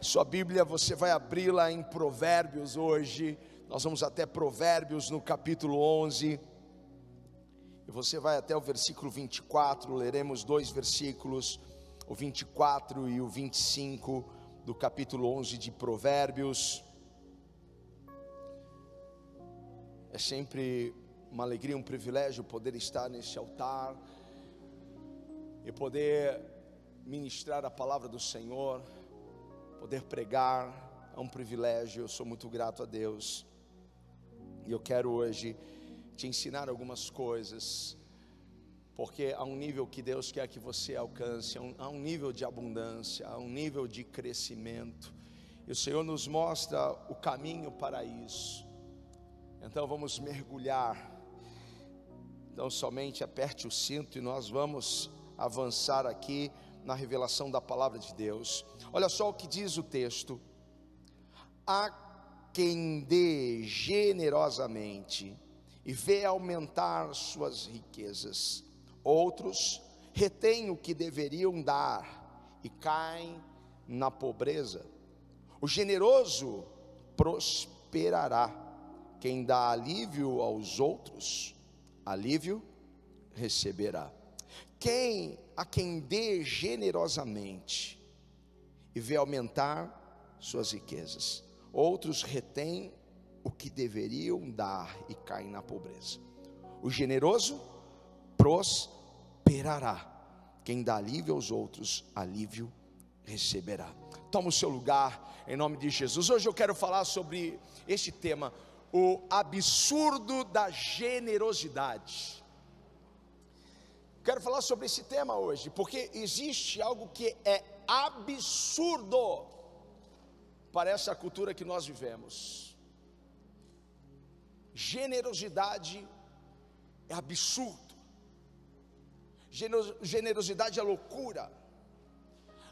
Sua Bíblia, você vai abri-la em Provérbios hoje. Nós vamos até Provérbios no capítulo 11. E você vai até o versículo 24. Leremos dois versículos, o 24 e o 25 do capítulo 11 de Provérbios. É sempre uma alegria, um privilégio poder estar nesse altar e poder ministrar a palavra do Senhor, poder pregar, é um privilégio. Eu sou muito grato a Deus. E eu quero hoje te ensinar algumas coisas, porque há um nível que Deus quer que você alcance, há um, nível de abundância, há um nível de crescimento. E o Senhor nos mostra o caminho para isso. Então vamos mergulhar. Então somente aperte o cinto e nós vamos avançar aqui na revelação da palavra de Deus. Olha só o que diz o texto: A quem dê generosamente e vê aumentar suas riquezas, outros retêm o que deveriam dar e caem na pobreza. O generoso prosperará. Quem dá alívio aos outros, alívio receberá. Quem a quem dê generosamente e vê aumentar suas riquezas. Outros retêm o que deveriam dar e caem na pobreza. O generoso prosperará. Quem dá alívio aos outros, alívio receberá. Toma o seu lugar em nome de Jesus. Hoje eu quero falar sobre este tema, o absurdo da generosidade. Quero falar sobre esse tema hoje, porque existe algo que é absurdo para essa cultura que nós vivemos. Generosidade é absurdo, generosidade é loucura.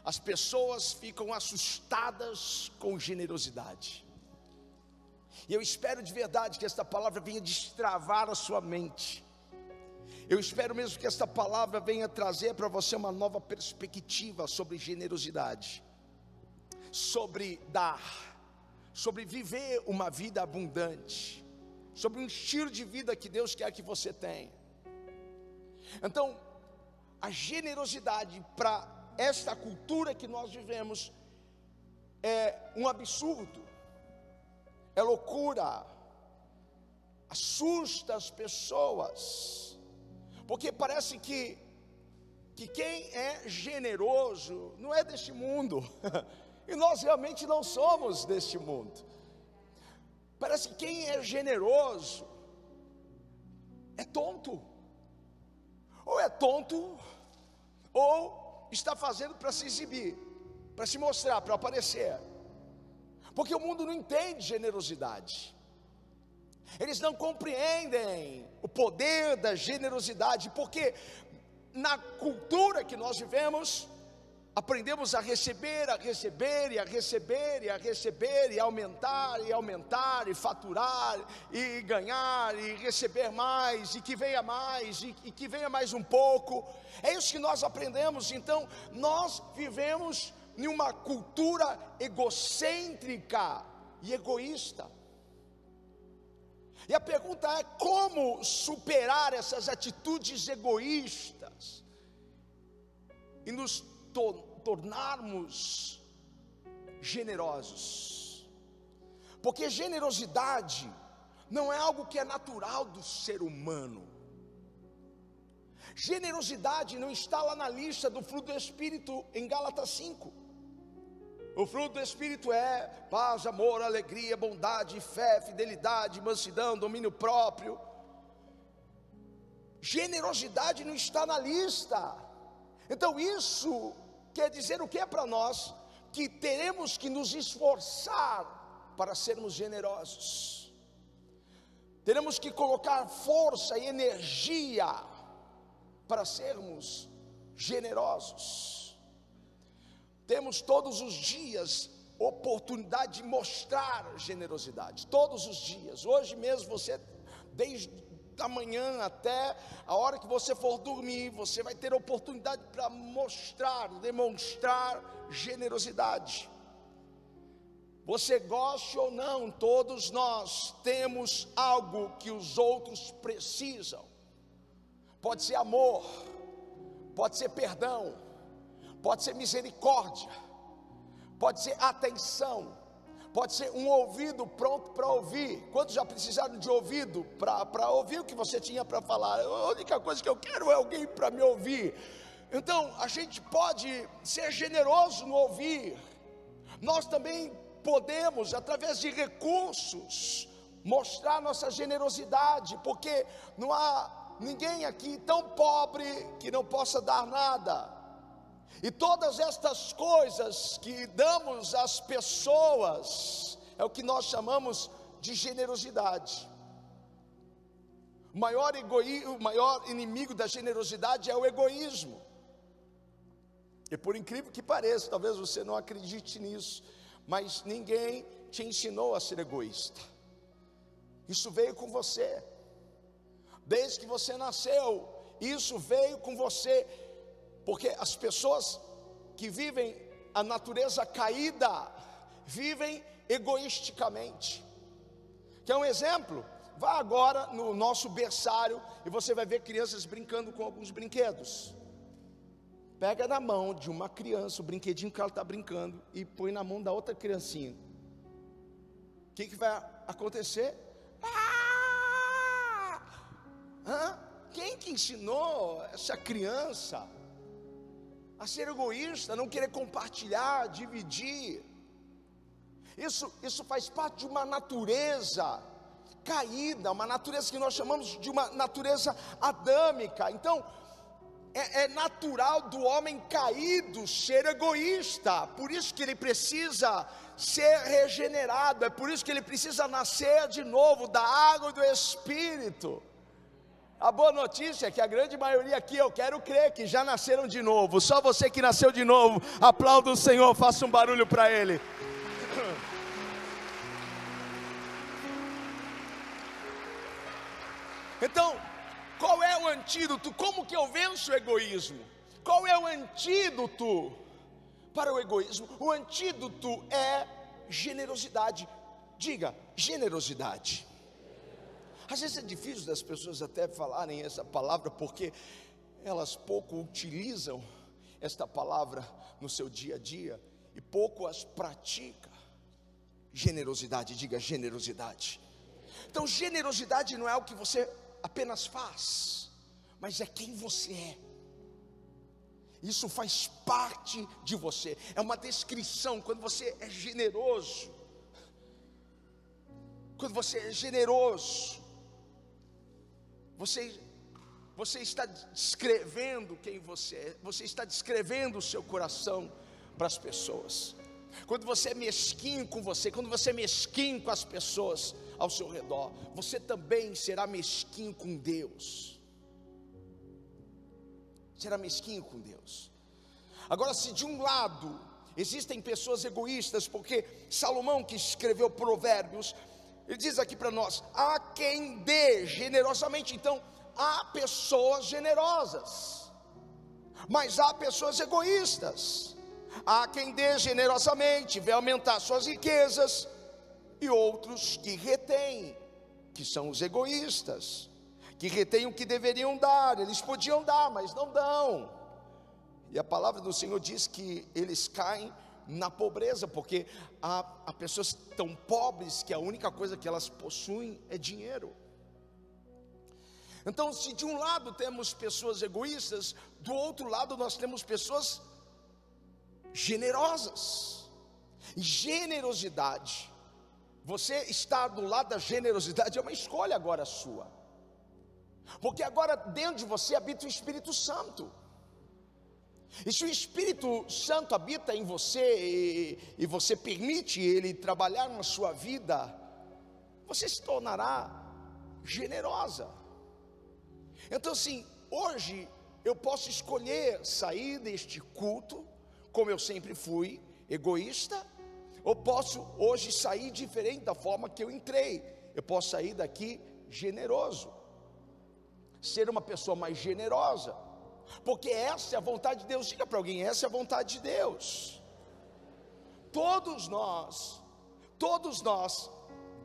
As pessoas ficam assustadas com generosidade. E eu espero de verdade que esta palavra venha destravar a sua mente eu espero mesmo que esta palavra venha trazer para você uma nova perspectiva sobre generosidade, sobre dar, sobre viver uma vida abundante, sobre um estilo de vida que Deus quer que você tenha. Então, a generosidade para esta cultura que nós vivemos é um absurdo, é loucura, assusta as pessoas porque parece que, que quem é generoso não é deste mundo, e nós realmente não somos deste mundo. Parece que quem é generoso é tonto, ou é tonto, ou está fazendo para se exibir, para se mostrar, para aparecer, porque o mundo não entende generosidade. Eles não compreendem o poder da generosidade, porque na cultura que nós vivemos, aprendemos a receber, a receber e a receber e a receber e aumentar e aumentar e faturar e ganhar e receber mais e que venha mais e, e que venha mais um pouco. É isso que nós aprendemos. Então, nós vivemos em uma cultura egocêntrica e egoísta. E a pergunta é: como superar essas atitudes egoístas e nos to tornarmos generosos? Porque generosidade não é algo que é natural do ser humano. Generosidade não está lá na lista do fruto do Espírito em Gálatas 5. O fruto do Espírito é paz, amor, alegria, bondade, fé, fidelidade, mansidão, domínio próprio. Generosidade não está na lista. Então isso quer dizer o que é para nós? Que teremos que nos esforçar para sermos generosos. Teremos que colocar força e energia para sermos generosos temos todos os dias oportunidade de mostrar generosidade, todos os dias. Hoje mesmo você, desde a manhã até a hora que você for dormir, você vai ter oportunidade para mostrar, demonstrar generosidade. Você goste ou não, todos nós temos algo que os outros precisam. Pode ser amor, pode ser perdão, pode ser misericórdia, pode ser atenção, pode ser um ouvido pronto para ouvir. Quantos já precisaram de ouvido para ouvir o que você tinha para falar? A única coisa que eu quero é alguém para me ouvir. Então, a gente pode ser generoso no ouvir. Nós também podemos, através de recursos, mostrar nossa generosidade, porque não há ninguém aqui tão pobre que não possa dar nada. E todas estas coisas que damos às pessoas é o que nós chamamos de generosidade. O maior, egoí o maior inimigo da generosidade é o egoísmo. E por incrível que pareça, talvez você não acredite nisso, mas ninguém te ensinou a ser egoísta. Isso veio com você. Desde que você nasceu, isso veio com você porque as pessoas que vivem a natureza caída vivem egoisticamente. Quer um exemplo? Vá agora no nosso berçário e você vai ver crianças brincando com alguns brinquedos. Pega na mão de uma criança o brinquedinho que ela está brincando e põe na mão da outra criancinha. O que, que vai acontecer? Ah! Hã? Quem que ensinou essa criança a ser egoísta, não querer compartilhar, dividir. Isso, isso faz parte de uma natureza caída, uma natureza que nós chamamos de uma natureza adâmica. Então, é, é, natural do homem caído ser egoísta, por isso que ele precisa ser regenerado, é por isso que ele precisa nascer de novo da água do Espírito. A boa notícia é que a grande maioria aqui, eu quero crer que já nasceram de novo. Só você que nasceu de novo, aplauda o Senhor, faça um barulho para Ele. Então, qual é o antídoto? Como que eu venço o egoísmo? Qual é o antídoto para o egoísmo? O antídoto é generosidade. Diga, generosidade. Às vezes é difícil das pessoas até falarem essa palavra porque elas pouco utilizam esta palavra no seu dia a dia e pouco as pratica. Generosidade, diga generosidade. Então, generosidade não é o que você apenas faz, mas é quem você é. Isso faz parte de você, é uma descrição. Quando você é generoso, quando você é generoso, você, você está descrevendo quem você é, você está descrevendo o seu coração para as pessoas. Quando você é mesquinho com você, quando você é mesquinho com as pessoas ao seu redor, você também será mesquinho com Deus. Será mesquinho com Deus. Agora, se de um lado existem pessoas egoístas, porque Salomão, que escreveu Provérbios, ele diz aqui para nós: há quem dê generosamente. Então, há pessoas generosas, mas há pessoas egoístas. Há quem dê generosamente, vê aumentar suas riquezas, e outros que retêm, que são os egoístas, que retêm o que deveriam dar, eles podiam dar, mas não dão. E a palavra do Senhor diz que eles caem na pobreza, porque há, há pessoas tão pobres que a única coisa que elas possuem é dinheiro. Então, se de um lado temos pessoas egoístas, do outro lado nós temos pessoas generosas. Generosidade, você estar do lado da generosidade é uma escolha agora sua. Porque agora dentro de você habita o Espírito Santo. E se o Espírito Santo habita em você e, e, você permite ele trabalhar na sua vida, você se tornará generosa. Então, assim, hoje eu posso escolher sair deste culto, como eu sempre fui, egoísta, ou posso hoje sair diferente da forma que eu entrei. Eu posso sair daqui generoso, ser uma pessoa mais generosa porque essa é a vontade de Deus. Diga para alguém: essa é a vontade de Deus. Todos nós todos nós,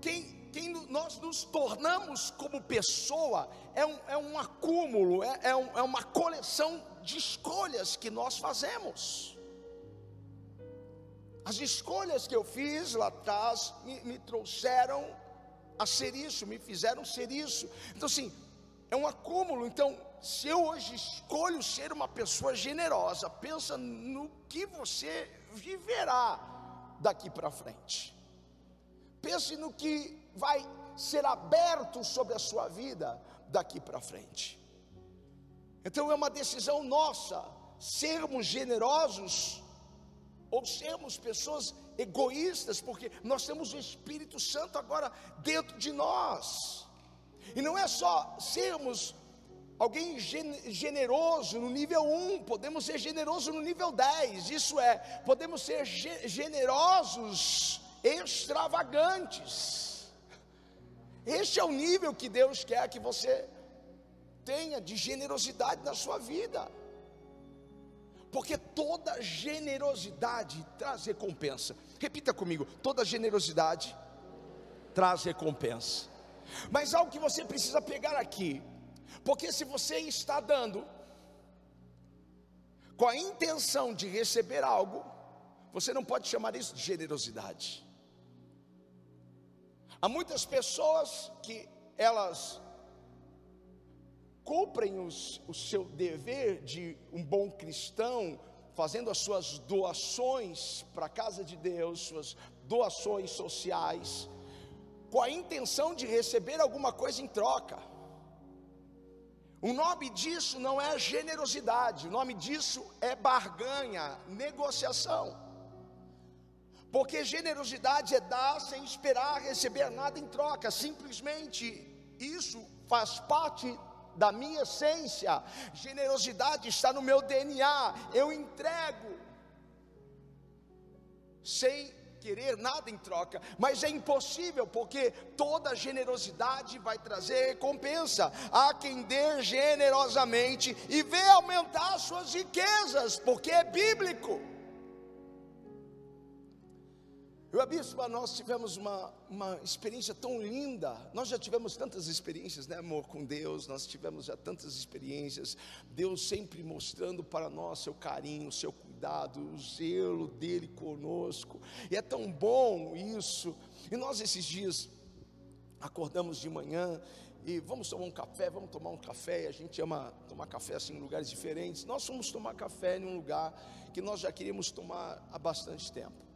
quem, quem nós nos tornamos como pessoa é um, é um acúmulo, é, é, um, é uma coleção de escolhas que nós fazemos. As escolhas que eu fiz lá atrás me, me trouxeram a ser isso, me fizeram ser isso. Então, assim, é um acúmulo. Então, se eu hoje escolho ser uma pessoa generosa, pensa no que você viverá daqui para frente. Pense no que vai ser aberto sobre a sua vida daqui para frente. Então é uma decisão nossa sermos generosos ou sermos pessoas egoístas, porque nós temos o Espírito Santo agora dentro de nós. E não é só sermos alguém generoso no nível 1, podemos ser generosos no nível 10, isso é, podemos ser generosos extravagantes. Este é o nível que Deus quer que você tenha de generosidade na sua vida porque toda generosidade traz recompensa. Repita comigo: toda generosidade traz recompensa. Mas algo que você precisa pegar aqui, porque se você está dando com a intenção de receber algo, você não pode chamar isso de generosidade. Há muitas pessoas que elas cumprem os, o seu dever de um bom cristão, fazendo as suas doações para a casa de Deus, suas doações sociais, com a intenção de receber alguma coisa em troca. O nome disso não é generosidade, o nome disso é barganha, negociação. Porque generosidade é dar sem esperar receber nada em troca, simplesmente isso faz parte da minha essência, generosidade está no meu DNA. Eu entrego sem querer nada em troca, mas é impossível porque toda generosidade vai trazer recompensa. Há quem dê generosamente e vê aumentar suas riquezas, porque é bíblico. Eu e a bispa, nós tivemos uma, uma experiência tão linda. Nós já tivemos tantas experiências, né, amor, com Deus. Nós tivemos já tantas experiências. Deus sempre mostrando para nós seu carinho, seu cuidado, o zelo dele conosco. E é tão bom isso. E nós, esses dias, acordamos de manhã e vamos tomar um café, vamos tomar um café. A gente ama tomar café assim em lugares diferentes. Nós fomos tomar café em um lugar que nós já queríamos tomar há bastante tempo.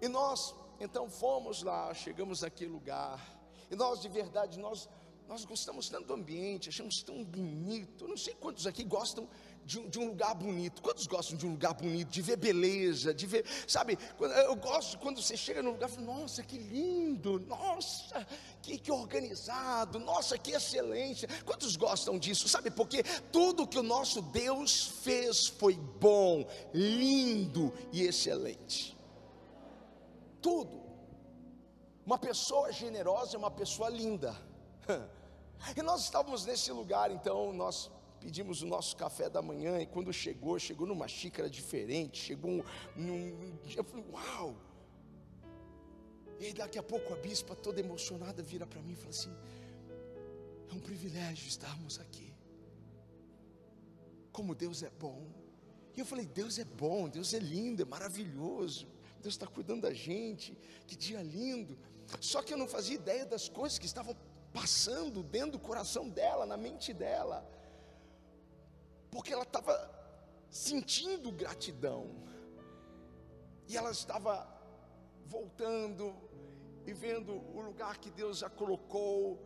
E nós, então, fomos lá, chegamos naquele lugar, e nós, de verdade, nós, nós gostamos tanto do ambiente, achamos tão bonito. Não sei quantos aqui gostam de um, de um, lugar bonito. Quantos gostam de um lugar bonito, de ver beleza, de ver, sabe? Eu gosto quando você chega num lugar e fala, nossa, que lindo, nossa, que, que organizado, nossa, que excelência. Quantos gostam disso? Sabe porque tudo que o nosso Deus fez foi bom, lindo e excelente tudo. Uma pessoa generosa é uma pessoa linda. E nós estávamos nesse lugar, então nós pedimos o nosso café da manhã e quando chegou, chegou numa xícara diferente, chegou num, eu falei, uau! E daqui a pouco a bispa toda emocionada vira para mim e fala assim: é um privilégio estarmos aqui. Como Deus é bom. E eu falei: Deus é bom, Deus é lindo, é maravilhoso. Deus está cuidando da gente, que dia lindo. Só que eu não fazia ideia das coisas que estavam passando dentro do coração dela, na mente dela, porque ela estava sentindo gratidão, e ela estava voltando e vendo o lugar que Deus já colocou,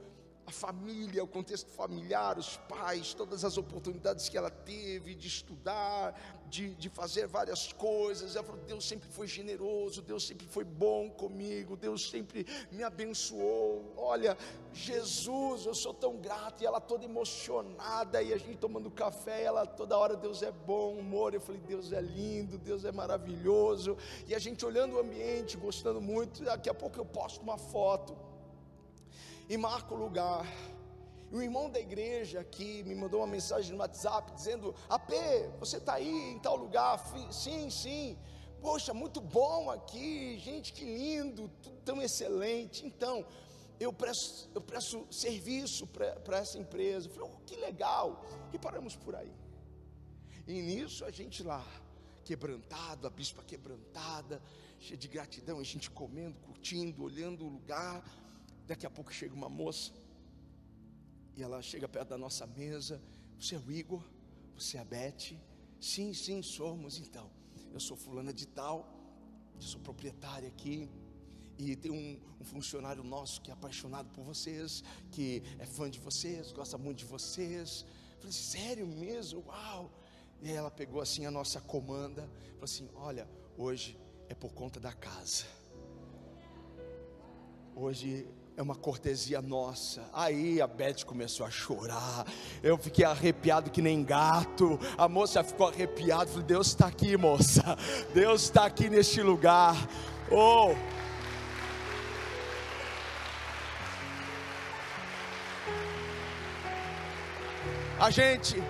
a família, o contexto familiar, os pais, todas as oportunidades que ela teve de estudar, de, de fazer várias coisas. Ela falou: Deus sempre foi generoso, Deus sempre foi bom comigo, Deus sempre me abençoou. Olha, Jesus, eu sou tão grato. E ela toda emocionada, e a gente tomando café, ela toda hora: Deus é bom, amor. Eu falei: Deus é lindo, Deus é maravilhoso. E a gente olhando o ambiente, gostando muito. Daqui a pouco eu posto uma foto e marca o lugar. E o irmão da igreja aqui me mandou uma mensagem no WhatsApp dizendo: AP, você está aí em tal lugar? Sim, sim. Poxa, muito bom aqui, gente, que lindo, tudo tão excelente. Então, eu presto, eu presto serviço para essa empresa. Eu falei, oh, que legal. E paramos por aí. E nisso a gente lá, quebrantado, a bispa quebrantada, cheia de gratidão, a gente comendo, curtindo, olhando o lugar. Daqui a pouco chega uma moça, e ela chega perto da nossa mesa. Você é o Igor? Você é a Beth? Sim, sim, somos. Então, eu sou fulana de tal, sou proprietária aqui. E tem um, um, funcionário nosso que é apaixonado por vocês, que é fã de vocês, gosta muito de vocês. Eu falei, sério mesmo? Uau! E aí ela pegou assim a nossa comanda, falou assim: olha, hoje é por conta da casa. Hoje é uma cortesia nossa. Aí a Beth começou a chorar. Eu fiquei arrepiado que nem gato. A moça ficou arrepiada. Falei, Deus está aqui, moça. Deus está aqui neste lugar. Oh. A gente,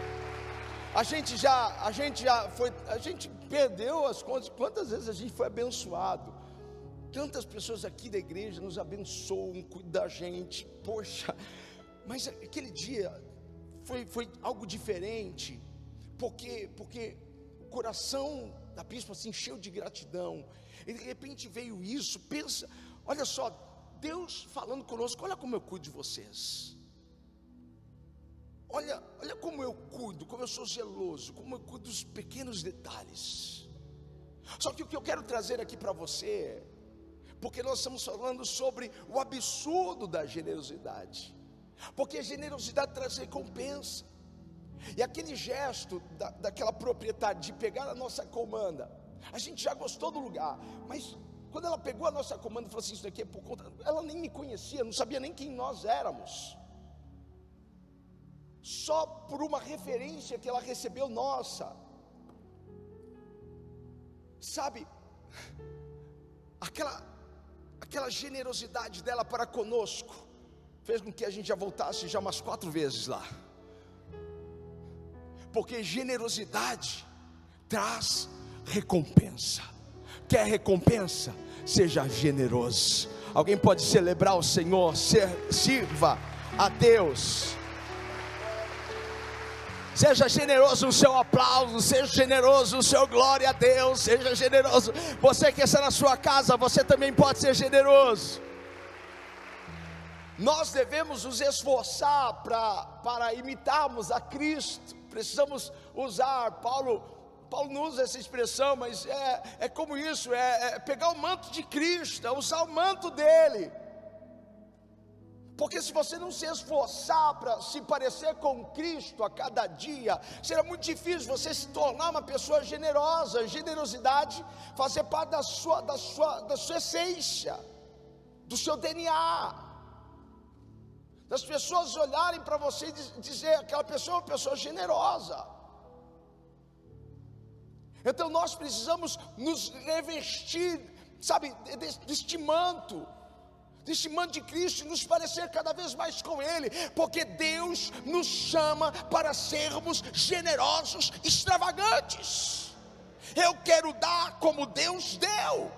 a gente já, a gente já foi, a gente perdeu as contas. Quantas vezes a gente foi abençoado? Tantas pessoas aqui da igreja nos abençoam, cuidam da gente. Poxa, mas aquele dia foi, foi algo diferente, porque, porque o coração da bispa se encheu de gratidão. E de repente veio isso. Pensa, olha só, Deus falando conosco: olha como eu cuido de vocês. Olha, olha como eu cuido, como eu sou zeloso, como eu cuido dos pequenos detalhes. Só que o que eu quero trazer aqui para você porque nós estamos falando sobre o absurdo da generosidade, porque a generosidade traz recompensa, e aquele gesto da, daquela proprietária de pegar a nossa comanda, a gente já gostou do lugar, mas quando ela pegou a nossa comanda e falou assim: Isso daqui é por conta, ela nem me conhecia, não sabia nem quem nós éramos, só por uma referência que ela recebeu nossa, sabe, aquela aquela generosidade dela para conosco, fez com que a gente já voltasse já umas quatro vezes lá. Porque generosidade traz recompensa. Quer recompensa? Seja generoso. Alguém pode celebrar o Senhor, sirva a Deus. Seja generoso no seu aplauso, seja generoso no seu glória a Deus, seja generoso. Você que está na sua casa, você também pode ser generoso. Nós devemos nos esforçar pra, para imitarmos a Cristo. Precisamos usar, Paulo, Paulo não usa essa expressão, mas é, é como isso: é, é pegar o manto de Cristo, é usar o manto dele. Porque se você não se esforçar para se parecer com Cristo a cada dia, será muito difícil você se tornar uma pessoa generosa. Generosidade fazer parte da sua, da sua, da sua essência, do seu DNA. Das pessoas olharem para você e dizer aquela pessoa é uma pessoa generosa. Então nós precisamos nos revestir, sabe, deste manto deste manto de Cristo e nos parecer cada vez mais com Ele, porque Deus nos chama para sermos generosos, extravagantes. Eu quero dar como Deus deu.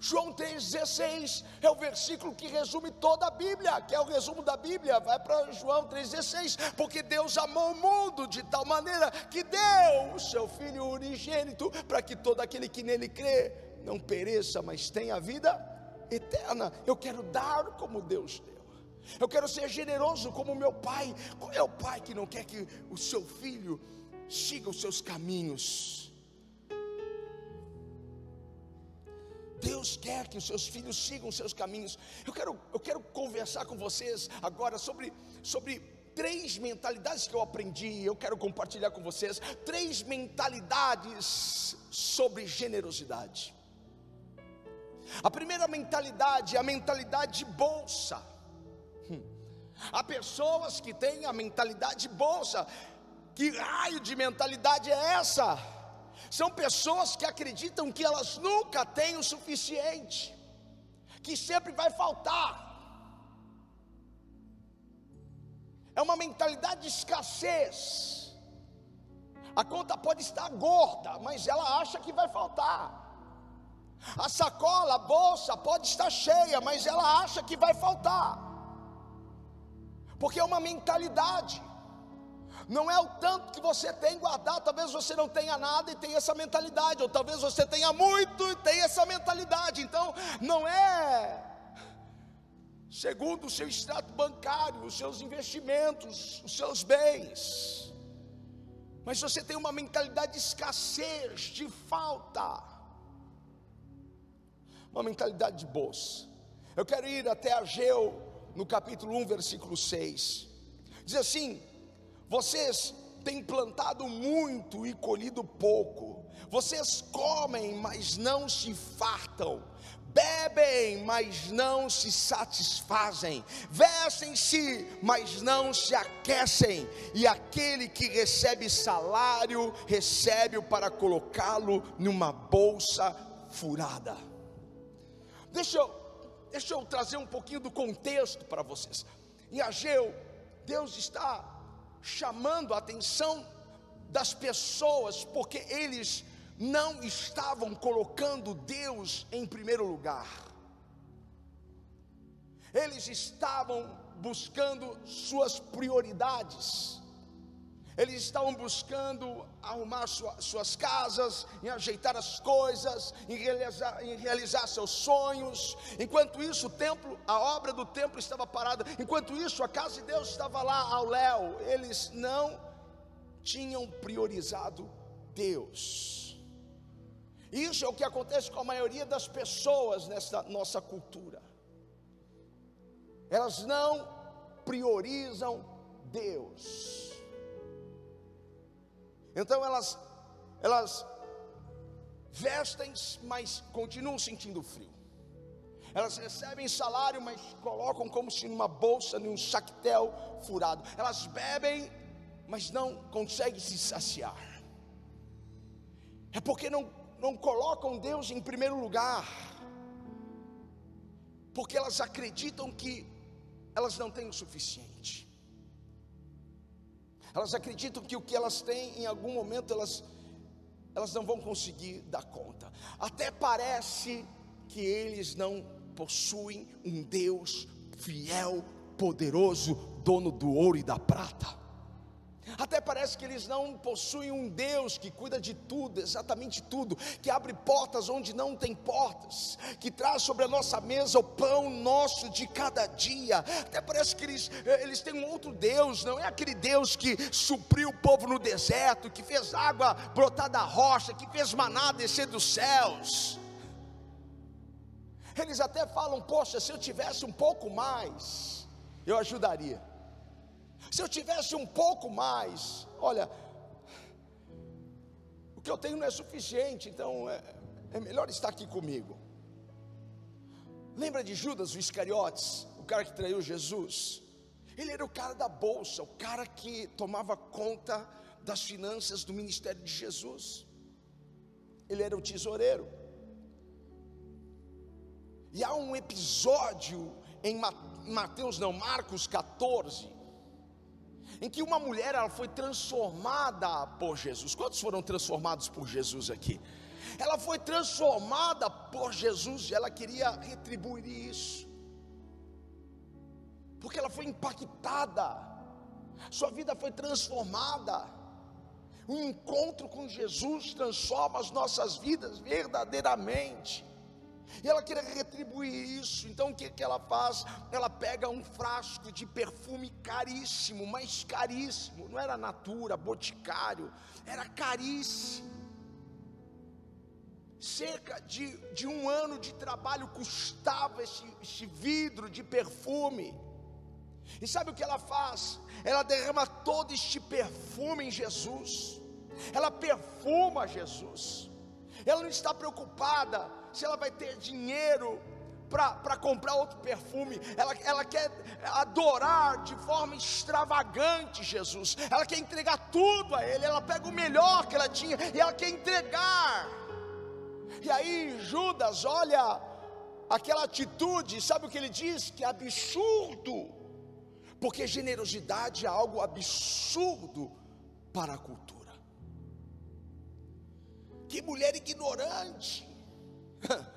João 3,16 é o versículo que resume toda a Bíblia, que é o resumo da Bíblia. Vai para João 3,16, porque Deus amou o mundo de tal maneira que deu o seu Filho unigênito, para que todo aquele que nele crê não pereça, mas tenha vida eterna. Eu quero dar como Deus deu. Eu quero ser generoso como meu pai. Qual é o pai que não quer que o seu filho siga os seus caminhos? Deus quer que os seus filhos sigam os seus caminhos. Eu quero, eu quero conversar com vocês agora sobre, sobre três mentalidades que eu aprendi. Eu quero compartilhar com vocês três mentalidades sobre generosidade. A primeira mentalidade é a mentalidade de bolsa. Hum. Há pessoas que têm a mentalidade de bolsa. Que raio de mentalidade é essa? São pessoas que acreditam que elas nunca têm o suficiente, que sempre vai faltar. É uma mentalidade de escassez. A conta pode estar gorda, mas ela acha que vai faltar. A sacola, a bolsa pode estar cheia, mas ela acha que vai faltar. Porque é uma mentalidade. Não é o tanto que você tem guardado, talvez você não tenha nada e tenha essa mentalidade, ou talvez você tenha muito e tenha essa mentalidade. Então, não é segundo o seu extrato bancário, os seus investimentos, os seus bens. Mas você tem uma mentalidade de escassez, de falta, uma mentalidade de bolsa. Eu quero ir até Ageu, no capítulo 1, versículo 6. Diz assim: Vocês têm plantado muito e colhido pouco, vocês comem, mas não se fartam bebem, mas não se satisfazem, vestem-se, mas não se aquecem, e aquele que recebe salário, recebe-o para colocá-lo numa bolsa furada. Deixa eu, deixa eu trazer um pouquinho do contexto para vocês. Em Ageu, Deus está chamando a atenção das pessoas, porque eles não estavam colocando Deus em primeiro lugar. Eles estavam buscando suas prioridades. Eles estavam buscando arrumar sua, suas casas, em ajeitar as coisas, em realizar, em realizar seus sonhos. Enquanto isso, o templo, a obra do templo estava parada. Enquanto isso, a casa de Deus estava lá ao léu. Eles não tinham priorizado Deus. Isso é o que acontece com a maioria das pessoas nessa nossa cultura. Elas não priorizam Deus. Então elas elas vestem, mas continuam sentindo frio. Elas recebem salário, mas colocam como se numa bolsa, num saquetel furado. Elas bebem, mas não conseguem se saciar. É porque não não colocam Deus em primeiro lugar, porque elas acreditam que elas não têm o suficiente. Elas acreditam que o que elas têm, em algum momento, elas, elas não vão conseguir dar conta. Até parece que eles não possuem um Deus fiel, poderoso, dono do ouro e da prata. Até parece que eles não possuem um Deus que cuida de tudo, exatamente tudo, que abre portas onde não tem portas, que traz sobre a nossa mesa o pão nosso de cada dia. Até parece que eles, eh, eles têm um outro Deus, não é aquele Deus que supriu o povo no deserto, que fez água brotar da rocha, que fez maná descer dos céus. Eles até falam: Poxa, se eu tivesse um pouco mais, eu ajudaria. Se eu tivesse um pouco mais, olha, o que eu tenho não é suficiente, então é, é melhor estar aqui comigo. Lembra de Judas, o Iscariotes, o cara que traiu Jesus? Ele era o cara da bolsa, o cara que tomava conta das finanças do ministério de Jesus. Ele era o tesoureiro. E há um episódio em Mateus, não, Marcos 14, em que uma mulher ela foi transformada por Jesus. Quantos foram transformados por Jesus aqui? Ela foi transformada por Jesus e ela queria retribuir isso. Porque ela foi impactada. Sua vida foi transformada. Um encontro com Jesus transforma as nossas vidas verdadeiramente. E ela queria retribuir isso. Então o que, que ela faz? Ela pega um frasco de perfume caríssimo, mas caríssimo. Não era natura, boticário, era caríssimo. Cerca de, de um ano de trabalho custava esse, esse vidro de perfume. E sabe o que ela faz? Ela derrama todo este perfume em Jesus. Ela perfuma Jesus. Ela não está preocupada se ela vai ter dinheiro para comprar outro perfume, ela, ela quer adorar de forma extravagante Jesus, ela quer entregar tudo a Ele, ela pega o melhor que ela tinha e ela quer entregar. E aí Judas olha aquela atitude, sabe o que ele diz? Que é absurdo, porque generosidade é algo absurdo para a cultura. Que mulher ignorante,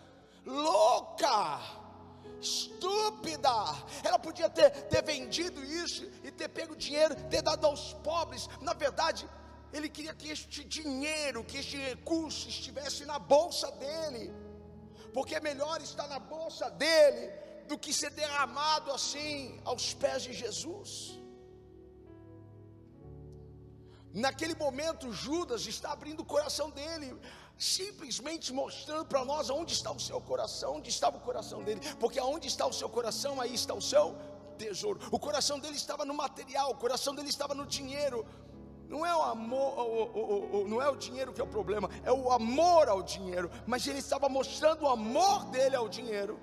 louca, estúpida. Ela podia ter, ter vendido isso e ter pego dinheiro, ter dado aos pobres. Na verdade, ele queria que este dinheiro, que este recurso estivesse na bolsa dele, porque é melhor estar na bolsa dele do que ser derramado assim aos pés de Jesus. Naquele momento, Judas está abrindo o coração dele, simplesmente mostrando para nós onde está o seu coração, onde estava o coração dele, porque aonde está o seu coração, aí está o seu tesouro. O coração dele estava no material, o coração dele estava no dinheiro. Não é o amor, o, o, o, não é o dinheiro que é o problema, é o amor ao dinheiro. Mas ele estava mostrando o amor dele ao dinheiro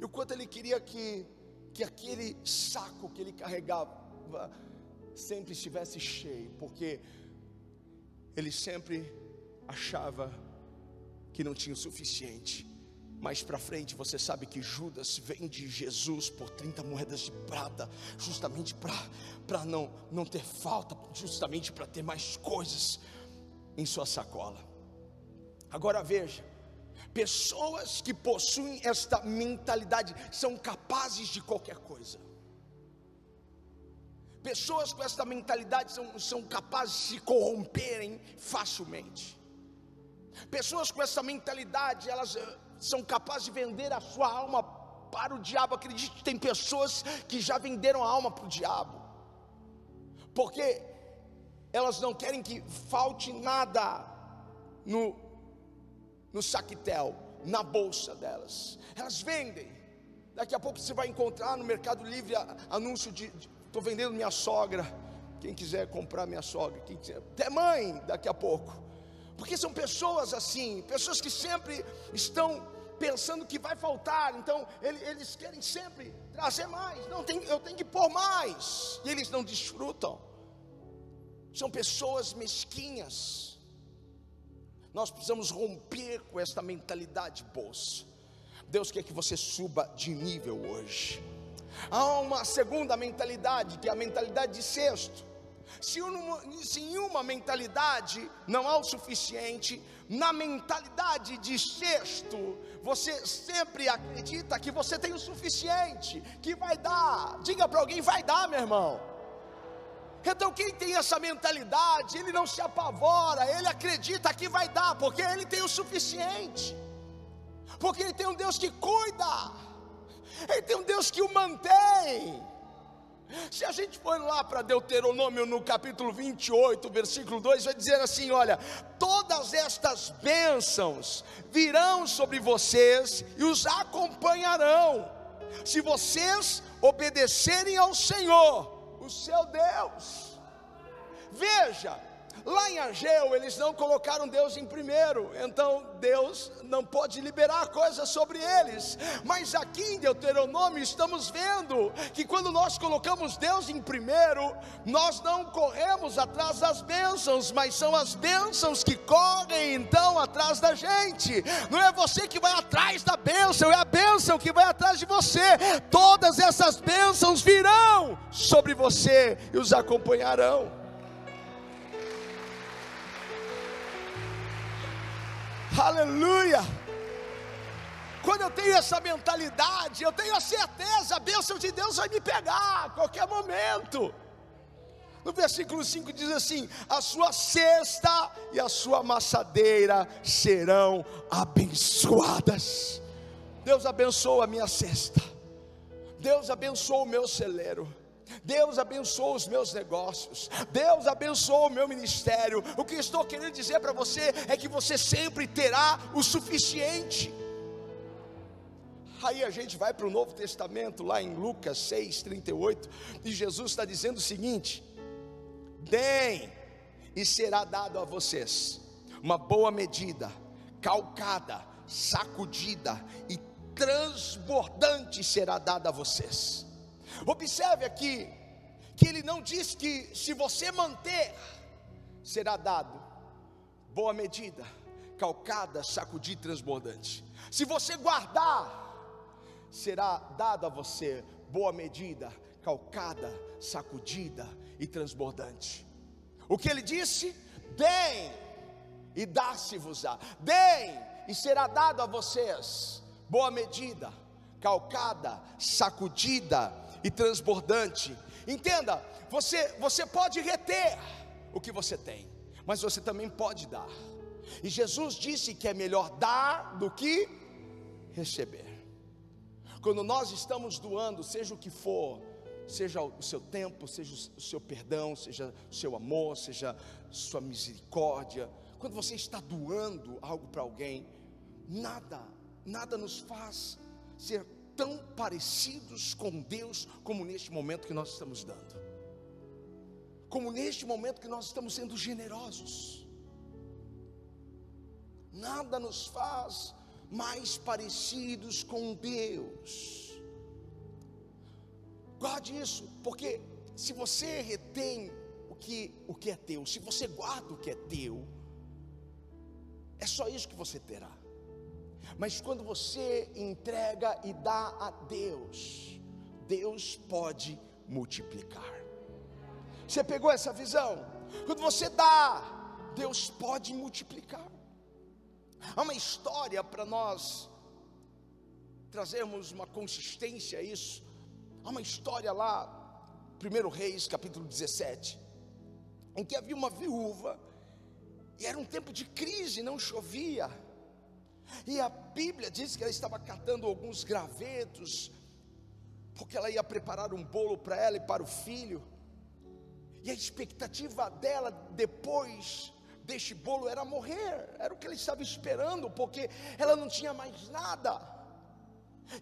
e o quanto ele queria que, que aquele saco que ele carregava sempre estivesse cheio, porque ele sempre achava que não tinha o suficiente. Mais para frente, você sabe que Judas vende Jesus por 30 moedas de prata, justamente para não, não ter falta, justamente para ter mais coisas em sua sacola. Agora veja, pessoas que possuem esta mentalidade são capazes de qualquer coisa. Pessoas com esta mentalidade são, são capazes de se corromperem facilmente. Pessoas com essa mentalidade, elas eh, são capazes de vender a sua alma para o diabo. Acredite tem pessoas que já venderam a alma para o diabo, porque elas não querem que falte nada no, no saquetel, na bolsa delas. Elas vendem. Daqui a pouco você vai encontrar no Mercado Livre anúncio de estou vendendo minha sogra. Quem quiser comprar minha sogra, quem quiser, até mãe daqui a pouco porque são pessoas assim, pessoas que sempre estão pensando que vai faltar, então eles querem sempre trazer mais, não tem, eu tenho que pôr mais, e eles não desfrutam. São pessoas mesquinhas. Nós precisamos romper com esta mentalidade bolsa. Deus quer que você suba de nível hoje. Há uma segunda mentalidade, que é a mentalidade de sexto. Se, se em uma mentalidade não há o suficiente, na mentalidade de sexto, você sempre acredita que você tem o suficiente, que vai dar. Diga para alguém: vai dar, meu irmão. Então, quem tem essa mentalidade, ele não se apavora, ele acredita que vai dar, porque ele tem o suficiente, porque ele tem um Deus que cuida, ele tem um Deus que o mantém. Se a gente for lá para Deuteronômio no capítulo 28, versículo 2, vai dizer assim: olha, todas estas bênçãos virão sobre vocês e os acompanharão, se vocês obedecerem ao Senhor, o seu Deus. Veja, Lá em Ageu, eles não colocaram Deus em primeiro, então Deus não pode liberar coisas sobre eles. Mas aqui em Deuteronômio estamos vendo que quando nós colocamos Deus em primeiro, nós não corremos atrás das bênçãos, mas são as bênçãos que correm então atrás da gente. Não é você que vai atrás da bênção, é a bênção que vai atrás de você. Todas essas bênçãos virão sobre você e os acompanharão. Aleluia. Quando eu tenho essa mentalidade, eu tenho a certeza, a bênção de Deus vai me pegar a qualquer momento. No versículo 5 diz assim: A sua cesta e a sua amassadeira serão abençoadas. Deus abençoa a minha cesta, Deus abençoa o meu celeiro. Deus abençoou os meus negócios, Deus abençoou o meu ministério. O que estou querendo dizer para você é que você sempre terá o suficiente. Aí a gente vai para o Novo Testamento, lá em Lucas 6, 38, e Jesus está dizendo o seguinte: deem, e será dado a vocês uma boa medida, calcada, sacudida e transbordante será dada a vocês. Observe aqui que ele não diz que se você manter, será dado boa medida, calcada, sacudida, transbordante. Se você guardar, será dado a você boa medida, calcada, sacudida e transbordante. O que ele disse? Deem e dá-se-vos-á. Deem, e será dado a vocês boa medida, calcada, sacudida e transbordante. Entenda, você, você pode reter o que você tem, mas você também pode dar. E Jesus disse que é melhor dar do que receber. Quando nós estamos doando, seja o que for, seja o seu tempo, seja o seu perdão, seja o seu amor, seja sua misericórdia, quando você está doando algo para alguém, nada, nada nos faz ser tão parecidos com Deus como neste momento que nós estamos dando, como neste momento que nós estamos sendo generosos. Nada nos faz mais parecidos com Deus. Guarde isso, porque se você retém o que, o que é teu, se você guarda o que é teu, é só isso que você terá. Mas quando você entrega e dá a Deus, Deus pode multiplicar. Você pegou essa visão? Quando você dá, Deus pode multiplicar. Há uma história para nós trazermos uma consistência a isso. Há uma história lá, 1 Reis, capítulo 17, em que havia uma viúva, e era um tempo de crise, não chovia. E a Bíblia diz que ela estava catando alguns gravetos, porque ela ia preparar um bolo para ela e para o filho. E a expectativa dela depois deste bolo era morrer, era o que ela estava esperando, porque ela não tinha mais nada.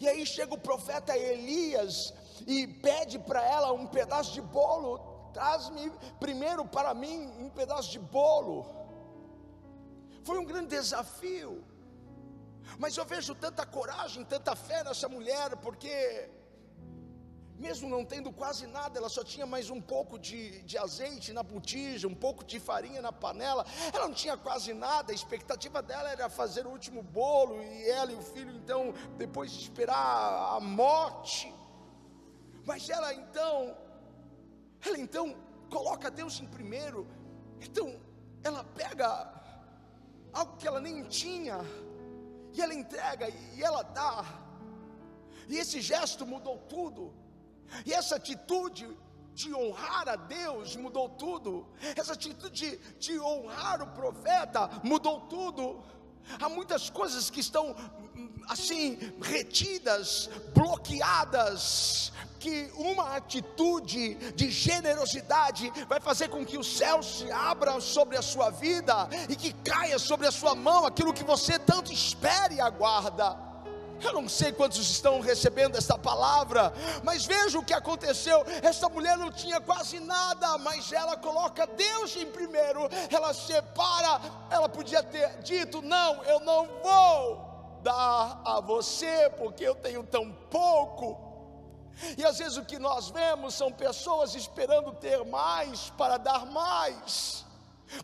E aí chega o profeta Elias e pede para ela um pedaço de bolo. Traz-me primeiro para mim um pedaço de bolo. Foi um grande desafio. Mas eu vejo tanta coragem, tanta fé nessa mulher, porque mesmo não tendo quase nada, ela só tinha mais um pouco de, de azeite na botija, um pouco de farinha na panela, ela não tinha quase nada, a expectativa dela era fazer o último bolo, e ela e o filho, então, depois de esperar a morte, mas ela então, ela então coloca Deus em primeiro, então ela pega algo que ela nem tinha, e ela entrega, e ela dá, e esse gesto mudou tudo. E essa atitude de honrar a Deus mudou tudo. Essa atitude de, de honrar o profeta mudou tudo. Há muitas coisas que estão assim retidas, bloqueadas, que uma atitude de generosidade vai fazer com que o céu se abra sobre a sua vida e que caia sobre a sua mão aquilo que você tanto espera e aguarda. Eu não sei quantos estão recebendo esta palavra, mas veja o que aconteceu. Esta mulher não tinha quase nada, mas ela coloca Deus em primeiro. Ela separa. Ela podia ter dito: Não, eu não vou dar a você, porque eu tenho tão pouco. E às vezes o que nós vemos são pessoas esperando ter mais para dar mais.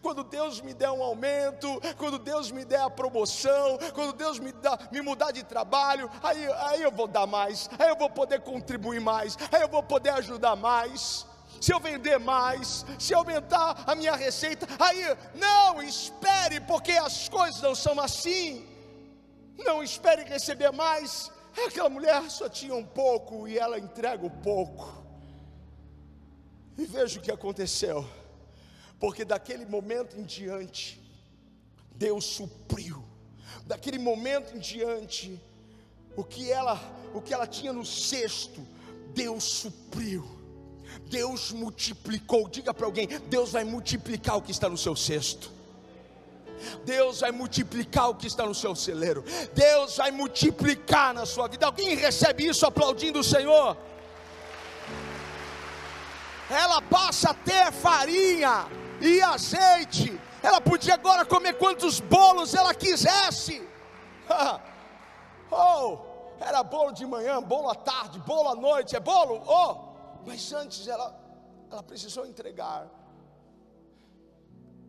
Quando Deus me der um aumento, quando Deus me der a promoção, quando Deus me, dá, me mudar de trabalho, aí, aí eu vou dar mais, aí eu vou poder contribuir mais, aí eu vou poder ajudar mais. Se eu vender mais, se aumentar a minha receita, aí não espere, porque as coisas não são assim. Não espere receber mais. Aquela mulher só tinha um pouco e ela entrega o pouco. E veja o que aconteceu porque daquele momento em diante, Deus supriu, daquele momento em diante, o que ela, o que ela tinha no cesto, Deus supriu. Deus multiplicou. Diga para alguém: Deus vai multiplicar o que está no seu cesto. Deus vai multiplicar o que está no seu celeiro. Deus vai multiplicar na sua vida. Alguém recebe isso aplaudindo o Senhor? Ela passa a ter farinha e azeite. Ela podia agora comer quantos bolos ela quisesse. oh, era bolo de manhã, bolo à tarde, bolo à noite, é bolo? Oh, mas antes ela, ela precisou entregar.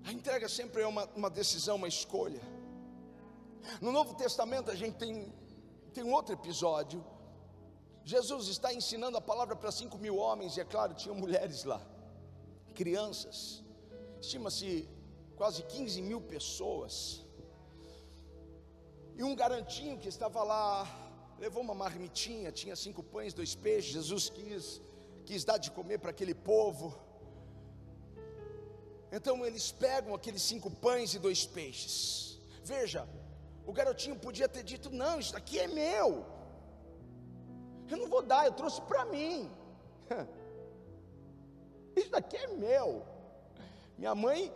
A entrega sempre é uma, uma decisão, uma escolha. No Novo Testamento a gente tem, tem um outro episódio. Jesus está ensinando a palavra para cinco mil homens, e é claro, tinham mulheres lá, crianças. Estima-se quase 15 mil pessoas. E um garantinho que estava lá, levou uma marmitinha, tinha cinco pães, dois peixes. Jesus quis, quis dar de comer para aquele povo. Então eles pegam aqueles cinco pães e dois peixes. Veja, o garotinho podia ter dito: Não, isso aqui é meu. Eu não vou dar, eu trouxe para mim. Isso daqui é meu. Minha mãe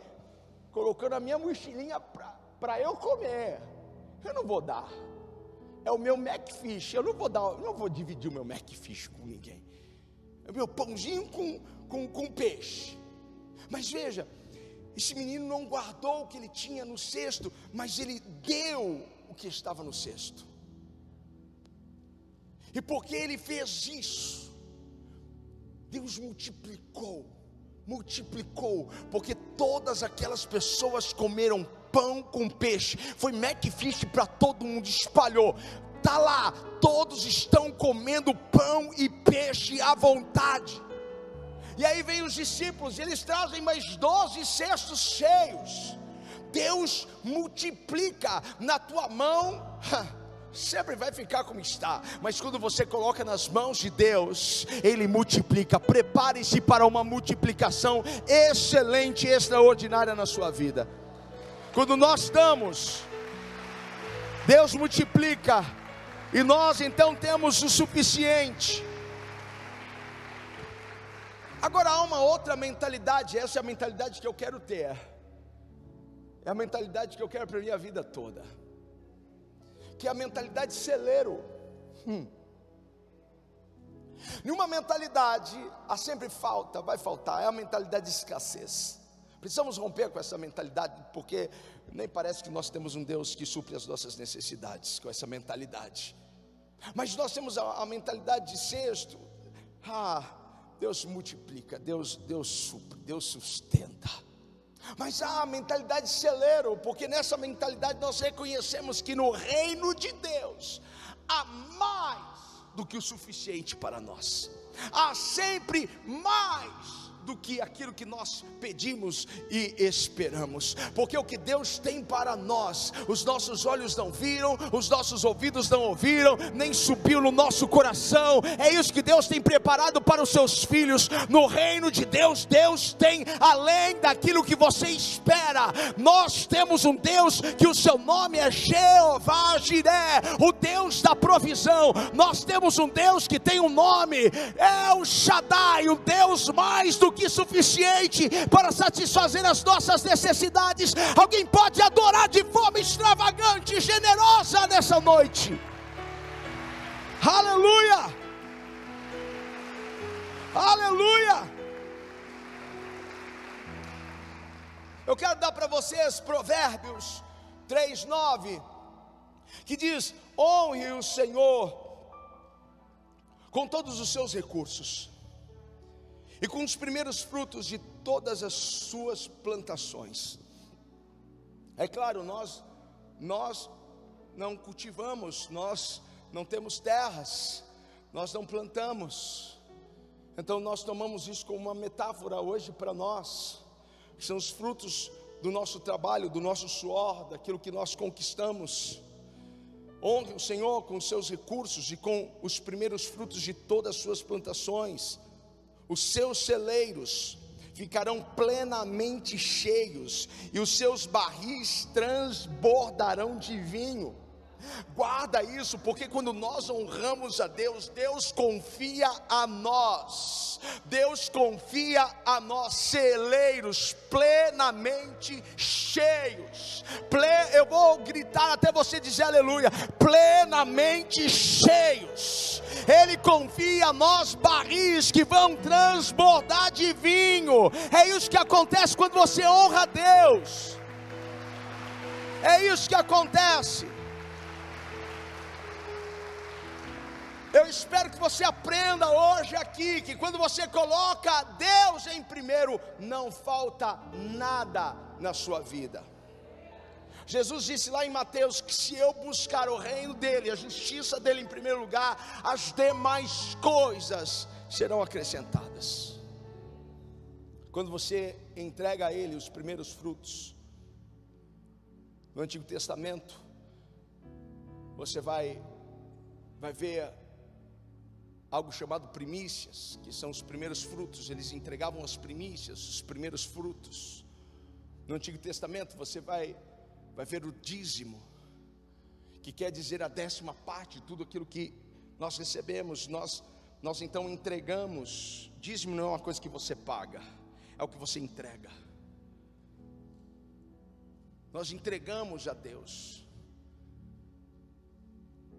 colocou na minha mochilinha para eu comer. Eu não vou dar. É o meu Macfish. Eu não vou dar, eu não vou dividir o meu Macfish com ninguém. É o meu pãozinho com, com, com peixe. Mas veja, esse menino não guardou o que ele tinha no cesto, mas ele deu o que estava no cesto. E porque ele fez isso, Deus multiplicou, multiplicou, porque todas aquelas pessoas comeram pão com peixe. Foi Macfish para todo mundo, espalhou. Tá lá, todos estão comendo pão e peixe à vontade. E aí vem os discípulos, e eles trazem mais 12 cestos cheios. Deus multiplica na tua mão. sempre vai ficar como está, mas quando você coloca nas mãos de Deus, Ele multiplica. Prepare-se para uma multiplicação excelente, extraordinária na sua vida. Quando nós damos, Deus multiplica, e nós então temos o suficiente. Agora há uma outra mentalidade, essa é a mentalidade que eu quero ter, é a mentalidade que eu quero para a minha vida toda, que é a mentalidade celeiro. Hum. Nenhuma mentalidade, há sempre falta, vai faltar, é a mentalidade de escassez. Precisamos romper com essa mentalidade, porque nem parece que nós temos um Deus que supre as nossas necessidades com essa mentalidade. Mas nós temos a, a mentalidade de sexto. Ah, Deus multiplica, Deus, Deus supre, Deus sustenta. Mas há a mentalidade de celeiro, porque nessa mentalidade nós reconhecemos que no reino de Deus há mais do que o suficiente para nós. Há sempre mais do que aquilo que nós pedimos e esperamos, porque o que Deus tem para nós, os nossos olhos não viram, os nossos ouvidos não ouviram, nem subiu no nosso coração, é isso que Deus tem preparado para os seus filhos, no reino de Deus, Deus tem além daquilo que você espera, nós temos um Deus que o seu nome é Jeová Jiré, o Deus da provisão, nós temos um Deus que tem um nome, é o Shaddai, o Deus mais do que suficiente para satisfazer as nossas necessidades. Alguém pode adorar de forma extravagante e generosa nessa noite. Aleluia! Aleluia! Eu quero dar para vocês Provérbios 3:9, que diz: honre o Senhor com todos os seus recursos e com os primeiros frutos de todas as suas plantações. É claro, nós nós não cultivamos, nós não temos terras, nós não plantamos. Então nós tomamos isso como uma metáfora hoje para nós. São os frutos do nosso trabalho, do nosso suor, daquilo que nós conquistamos. Honre o Senhor com os seus recursos e com os primeiros frutos de todas as suas plantações os seus celeiros ficarão plenamente cheios, e os seus barris transbordarão de vinho. Guarda isso, porque quando nós honramos a Deus, Deus confia a nós. Deus confia a nós celeiros plenamente cheios. Ple, eu vou gritar até você dizer aleluia. Plenamente cheios. Ele confia a nós barris que vão transbordar de vinho. É isso que acontece quando você honra a Deus. É isso que acontece. Eu espero que você aprenda hoje aqui que quando você coloca Deus em primeiro, não falta nada na sua vida. Jesus disse lá em Mateus que se eu buscar o reino dele, a justiça dele em primeiro lugar, as demais coisas serão acrescentadas. Quando você entrega a ele os primeiros frutos, no Antigo Testamento, você vai, vai ver algo chamado primícias, que são os primeiros frutos, eles entregavam as primícias, os primeiros frutos. No Antigo Testamento você vai, vai ver o dízimo, que quer dizer a décima parte tudo aquilo que nós recebemos, nós, nós então entregamos. Dízimo não é uma coisa que você paga, é o que você entrega. Nós entregamos a Deus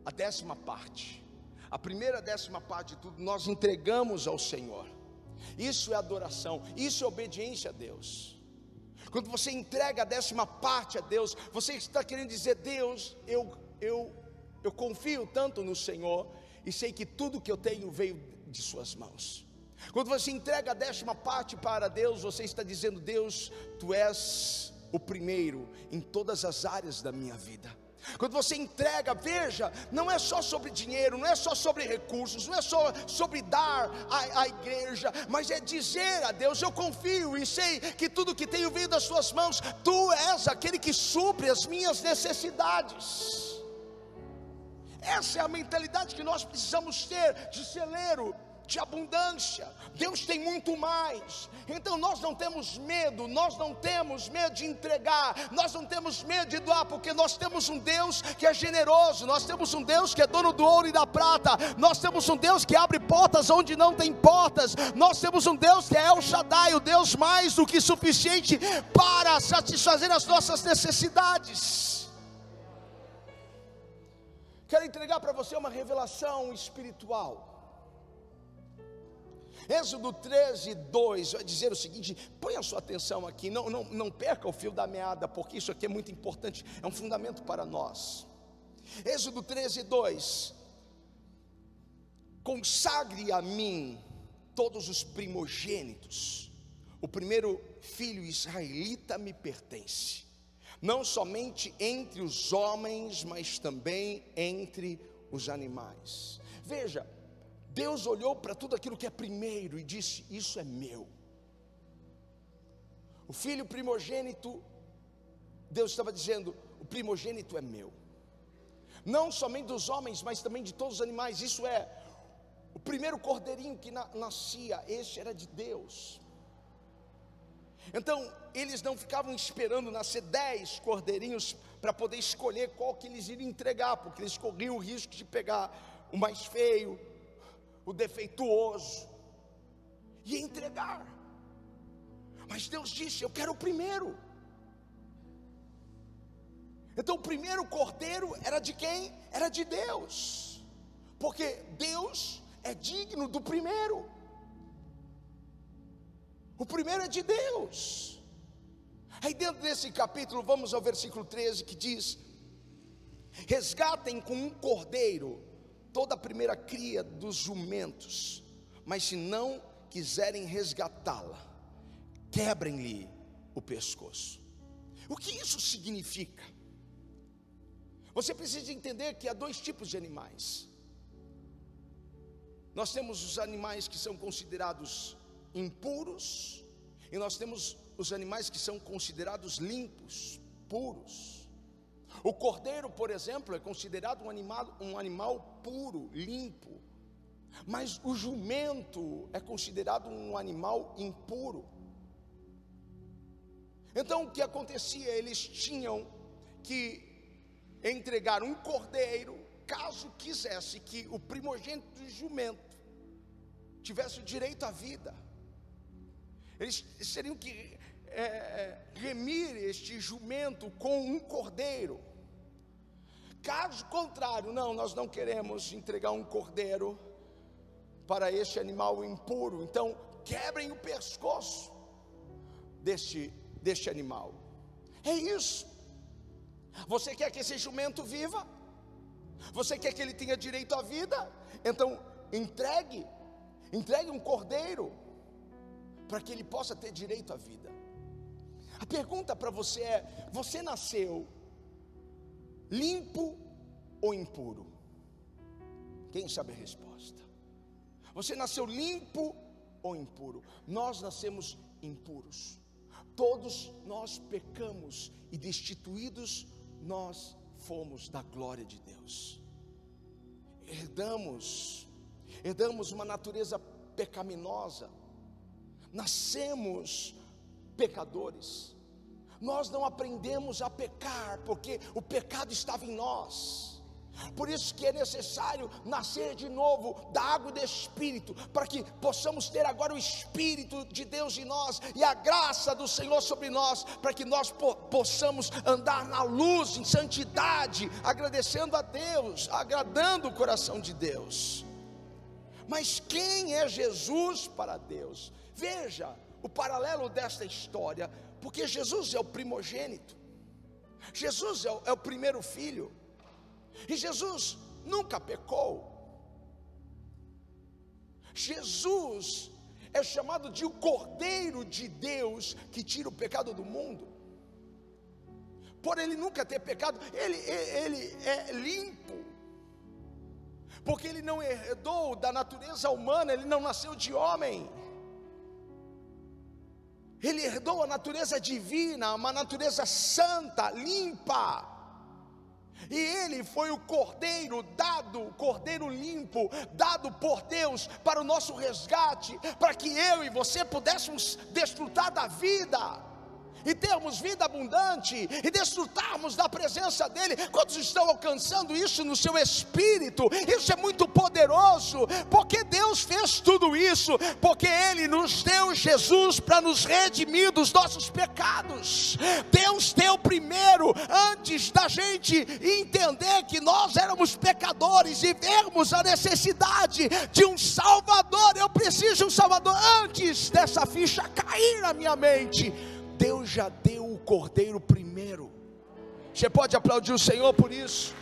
a décima parte, a primeira décima parte de tudo, nós entregamos ao Senhor. Isso é adoração, isso é obediência a Deus. Quando você entrega a décima parte a Deus, você está querendo dizer: Deus, eu, eu, eu confio tanto no Senhor e sei que tudo que eu tenho veio de Suas mãos. Quando você entrega a décima parte para Deus, você está dizendo: Deus, Tu és o primeiro em todas as áreas da minha vida. Quando você entrega, veja, não é só sobre dinheiro, não é só sobre recursos, não é só sobre dar à, igreja, mas é dizer a Deus: Eu confio e sei que tudo que tenho vindo das Suas mãos, Tu és aquele que supre as minhas necessidades. Essa é a mentalidade que nós precisamos ter de celeiro de abundância. Deus tem muito mais. Então nós não temos medo, nós não temos medo de entregar, nós não temos medo de doar, porque nós temos um Deus que é generoso, nós temos um Deus que é dono do ouro e da prata, nós temos um Deus que abre portas onde não tem portas, nós temos um Deus que é El Shaddai, o Deus mais do que suficiente para satisfazer as nossas necessidades. Quero entregar para você uma revelação espiritual. Êxodo 13, 2 vai dizer o seguinte: põe a sua atenção aqui, não, não, não perca o fio da meada, porque isso aqui é muito importante, é um fundamento para nós. Êxodo 13, 2: Consagre a mim todos os primogênitos, o primeiro filho israelita me pertence, não somente entre os homens, mas também entre os animais. Veja, Deus olhou para tudo aquilo que é primeiro e disse: Isso é meu. O filho primogênito, Deus estava dizendo: O primogênito é meu. Não somente dos homens, mas também de todos os animais. Isso é, o primeiro cordeirinho que na, nascia, este era de Deus. Então, eles não ficavam esperando nascer dez cordeirinhos para poder escolher qual que eles iriam entregar, porque eles corriam o risco de pegar o mais feio, o defeituoso, e entregar. Mas Deus disse: Eu quero o primeiro. Então o primeiro cordeiro era de quem? Era de Deus, porque Deus é digno do primeiro. O primeiro é de Deus. Aí dentro desse capítulo, vamos ao versículo 13 que diz: Resgatem com um cordeiro toda a primeira cria dos jumentos, mas se não quiserem resgatá-la, quebrem-lhe o pescoço. O que isso significa? Você precisa entender que há dois tipos de animais. Nós temos os animais que são considerados impuros, e nós temos os animais que são considerados limpos, puros. O cordeiro, por exemplo, é considerado um animal, um animal puro, limpo. Mas o jumento é considerado um animal impuro. Então o que acontecia? Eles tinham que entregar um cordeiro, caso quisesse que o primogênito do jumento tivesse o direito à vida. Eles teriam que é, remir este jumento com um cordeiro. Caso contrário, não, nós não queremos entregar um cordeiro para este animal impuro. Então, quebrem o pescoço deste, deste animal. É isso. Você quer que esse jumento viva? Você quer que ele tenha direito à vida? Então, entregue, entregue um cordeiro para que ele possa ter direito à vida. A pergunta para você é: você nasceu limpo ou impuro? Quem sabe a resposta? Você nasceu limpo ou impuro? Nós nascemos impuros. Todos nós pecamos e destituídos nós fomos da glória de Deus. Herdamos, herdamos uma natureza pecaminosa. Nascemos pecadores. Nós não aprendemos a pecar porque o pecado estava em nós. Por isso que é necessário nascer de novo da água do Espírito, para que possamos ter agora o Espírito de Deus em nós e a graça do Senhor sobre nós, para que nós po possamos andar na luz, em santidade, agradecendo a Deus, agradando o coração de Deus. Mas quem é Jesus para Deus? Veja o paralelo desta história, porque Jesus é o primogênito, Jesus é o, é o primeiro filho. E Jesus nunca pecou. Jesus é chamado de o Cordeiro de Deus que tira o pecado do mundo. Por ele nunca ter pecado, ele, ele é limpo. Porque ele não herdou da natureza humana, ele não nasceu de homem. Ele herdou a natureza divina, uma natureza santa, limpa. E ele foi o cordeiro dado, o cordeiro limpo, dado por Deus para o nosso resgate, para que eu e você pudéssemos desfrutar da vida e termos vida abundante e desfrutarmos da presença dEle. Quantos estão alcançando isso no seu espírito? Isso é muito poderoso, porque Deus fez tudo isso, porque Ele nos deu Jesus para nos redimir dos nossos pecados. Deus deu primeiro, antes da gente entender que nós éramos pecadores e vermos a necessidade de um Salvador. Eu preciso de um Salvador antes dessa ficha cair na minha mente Deus já deu o cordeiro primeiro. Você pode aplaudir o Senhor por isso?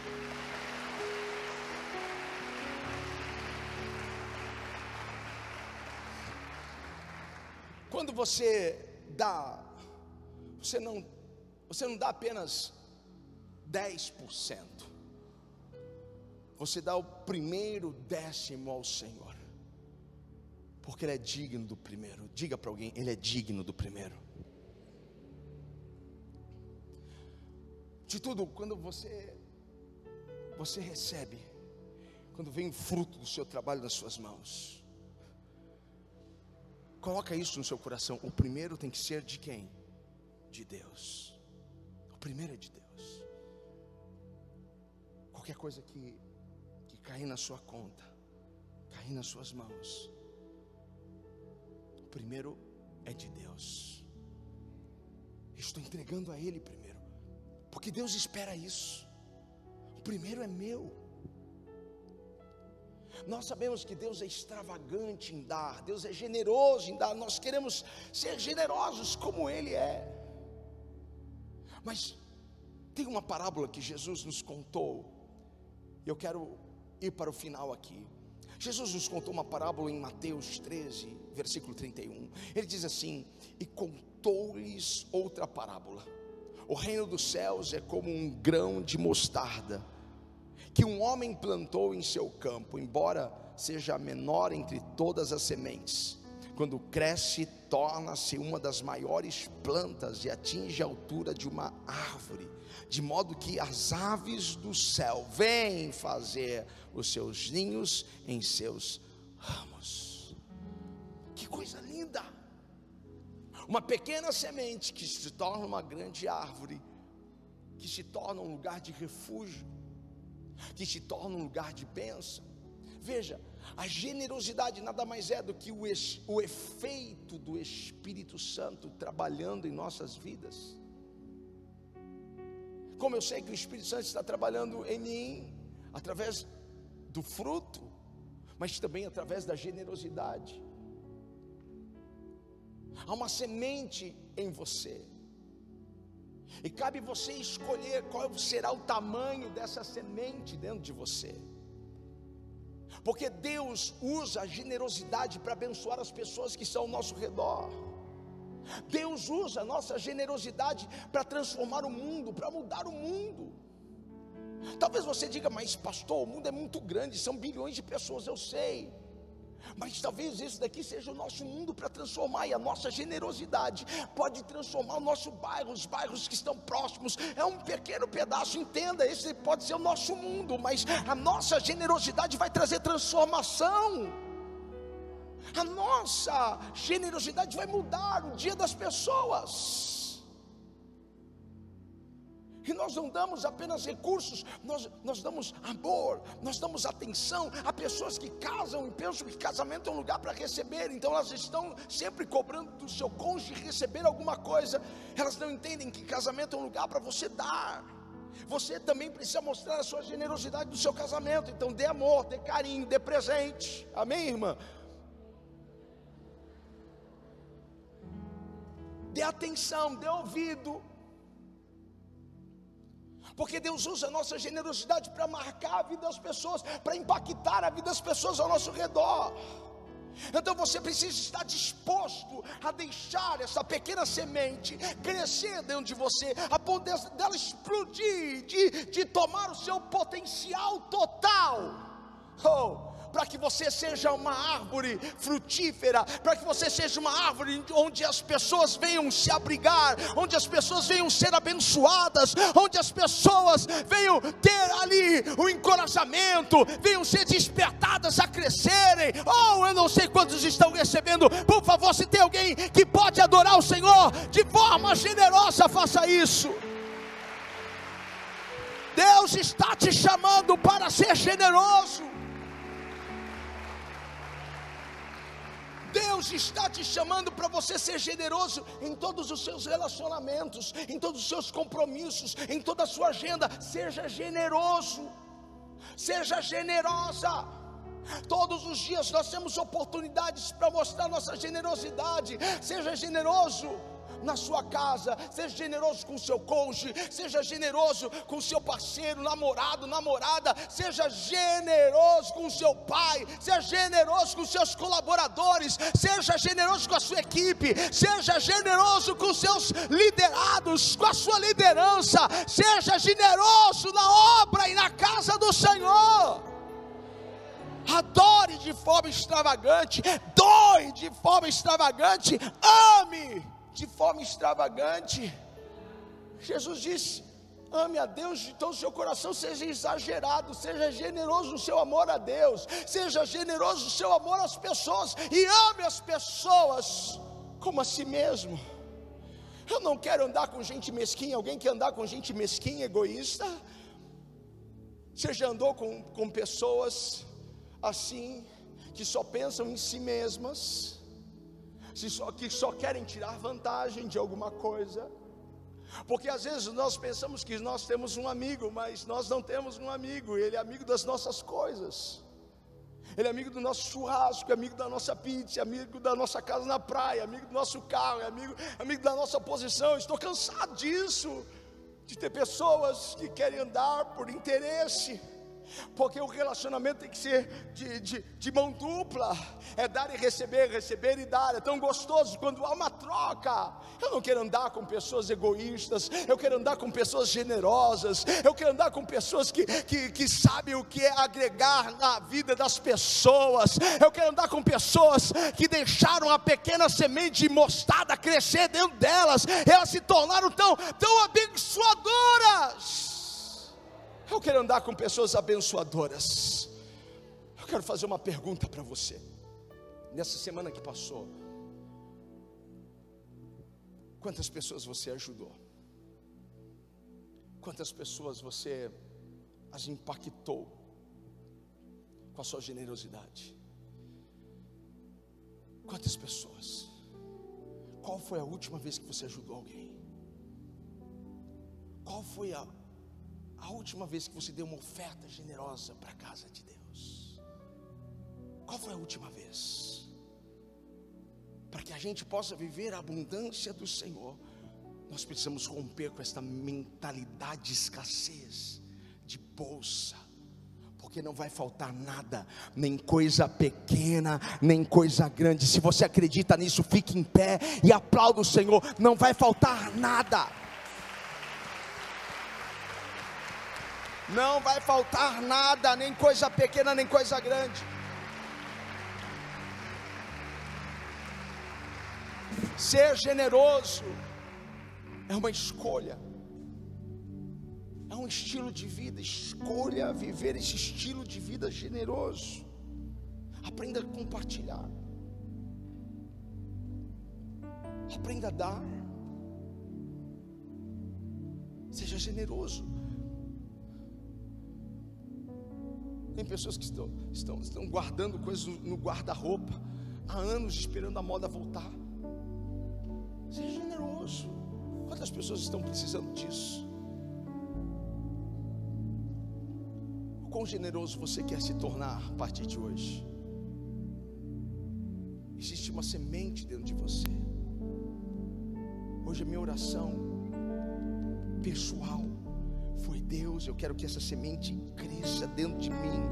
Quando você dá, você não, você não dá apenas 10%. Você dá o primeiro décimo ao Senhor. Porque Ele é digno do primeiro. Diga para alguém, Ele é digno do primeiro. De tudo, quando você você recebe, quando vem o fruto do seu trabalho nas suas mãos, coloca isso no seu coração. O primeiro tem que ser de quem? De Deus. O primeiro é de Deus. Qualquer coisa que, que cair na sua conta, cair nas suas mãos, o primeiro é de Deus. Estou entregando a Ele primeiro. Porque Deus espera isso. O primeiro é meu. Nós sabemos que Deus é extravagante em dar, Deus é generoso em dar, nós queremos ser generosos como Ele é. Mas tem uma parábola que Jesus nos contou, eu quero ir para o final aqui. Jesus nos contou uma parábola em Mateus 13, versículo 31. Ele diz assim: E contou-lhes outra parábola o reino dos céus é como um grão de mostarda que um homem plantou em seu campo, embora seja menor entre todas as sementes. Quando cresce, torna-se uma das maiores plantas e atinge a altura de uma árvore, de modo que as aves do céu vêm fazer os seus ninhos em seus ramos. Que coisa linda! Uma pequena semente que se torna uma grande árvore, que se torna um lugar de refúgio, que se torna um lugar de bênção. Veja, a generosidade nada mais é do que o, es, o efeito do Espírito Santo trabalhando em nossas vidas. Como eu sei que o Espírito Santo está trabalhando em mim, através do fruto, mas também através da generosidade. Há uma semente em você. E cabe você escolher qual será o tamanho dessa semente dentro de você. Porque Deus usa a generosidade para abençoar as pessoas que estão ao nosso redor. Deus usa a nossa generosidade para transformar o mundo, para mudar o mundo. Talvez você diga, mas pastor, o mundo é muito grande, são bilhões de pessoas, eu sei. Mas talvez esse daqui seja o nosso mundo para transformar, e a nossa generosidade pode transformar o nosso bairro, os bairros que estão próximos. É um pequeno pedaço, entenda, esse pode ser o nosso mundo, mas a nossa generosidade vai trazer transformação. A nossa generosidade vai mudar o dia das pessoas. E nós não damos apenas recursos, nós, nós damos amor, nós damos atenção a pessoas que casam e pensam que casamento é um lugar para receber, então elas estão sempre cobrando do seu cônjuge receber alguma coisa, elas não entendem que casamento é um lugar para você dar. Você também precisa mostrar a sua generosidade do seu casamento, então dê amor, dê carinho, dê presente, amém, irmã? Dê atenção, dê ouvido, porque Deus usa a nossa generosidade para marcar a vida das pessoas, para impactar a vida das pessoas ao nosso redor. Então você precisa estar disposto a deixar essa pequena semente crescer dentro de você, a ponto dela explodir, de, de tomar o seu potencial total. Oh, para que você seja uma árvore frutífera, para que você seja uma árvore onde as pessoas venham se abrigar, onde as pessoas venham ser abençoadas, onde as pessoas venham ter ali o encorajamento, venham ser despertadas a crescerem. Oh, eu não sei quantos estão recebendo. Por favor, se tem alguém que pode adorar o Senhor de forma generosa, faça isso. Deus está te chamando para ser generoso. Deus está te chamando para você ser generoso em todos os seus relacionamentos, em todos os seus compromissos, em toda a sua agenda. Seja generoso, seja generosa. Todos os dias nós temos oportunidades para mostrar nossa generosidade. Seja generoso na sua casa, seja generoso com o seu cônjuge, seja generoso com o seu parceiro, namorado, namorada, seja generoso com o seu pai, seja generoso com os seus colaboradores, seja generoso com a sua equipe, seja generoso com os seus liderados, com a sua liderança, seja generoso na obra e na casa do Senhor. Adore de forma extravagante, doe de forma extravagante, ame de forma extravagante. Jesus disse: ame a Deus de todo o seu coração, seja exagerado, seja generoso no seu amor a Deus, seja generoso no seu amor às pessoas e ame as pessoas como a si mesmo. Eu não quero andar com gente mesquinha, alguém quer andar com gente mesquinha, egoísta? Você já andou com, com pessoas assim, que só pensam em si mesmas? Que só querem tirar vantagem de alguma coisa. Porque às vezes nós pensamos que nós temos um amigo, mas nós não temos um amigo, ele é amigo das nossas coisas. Ele é amigo do nosso churrasco, é amigo da nossa pizza, é amigo da nossa casa na praia, é amigo do nosso carro, é amigo, é amigo da nossa posição. Estou cansado disso, de ter pessoas que querem andar por interesse porque o relacionamento tem que ser de, de, de, mão dupla, é dar e receber, receber e dar, é tão gostoso quando há uma troca. Eu não quero andar com pessoas egoístas, eu quero andar com pessoas generosas, eu quero andar com pessoas que, que, que sabem o que é agregar na vida das pessoas, eu quero andar com pessoas que deixaram a pequena semente de mostarda crescer dentro delas, elas se tornaram tão, tão abençoadoras. Eu quero andar com pessoas abençoadoras. Eu quero fazer uma pergunta para você. Nessa semana que passou, quantas pessoas você ajudou? Quantas pessoas você as impactou com a sua generosidade? Quantas pessoas? Qual foi a última vez que você ajudou alguém? Qual foi a a última vez que você deu uma oferta generosa para a casa de Deus? Qual foi a última vez? Para que a gente possa viver a abundância do Senhor, nós precisamos romper com esta mentalidade de escassez, de bolsa porque não vai faltar nada, nem coisa pequena, nem coisa grande. Se você acredita nisso, fique em pé e aplauda o Senhor. Não vai faltar nada. Não vai faltar nada, nem coisa pequena, nem coisa grande. Ser generoso é uma escolha, é um estilo de vida. Escolha viver esse estilo de vida generoso. Aprenda a compartilhar, aprenda a dar. Seja generoso. Tem pessoas que estão, estão, estão guardando coisas no guarda-roupa há anos esperando a moda voltar. Seja generoso. Quantas pessoas estão precisando disso? O quão generoso você quer se tornar a partir de hoje? Existe uma semente dentro de você. Hoje a minha oração pessoal foi Deus, eu quero que essa semente cresça dentro de mim,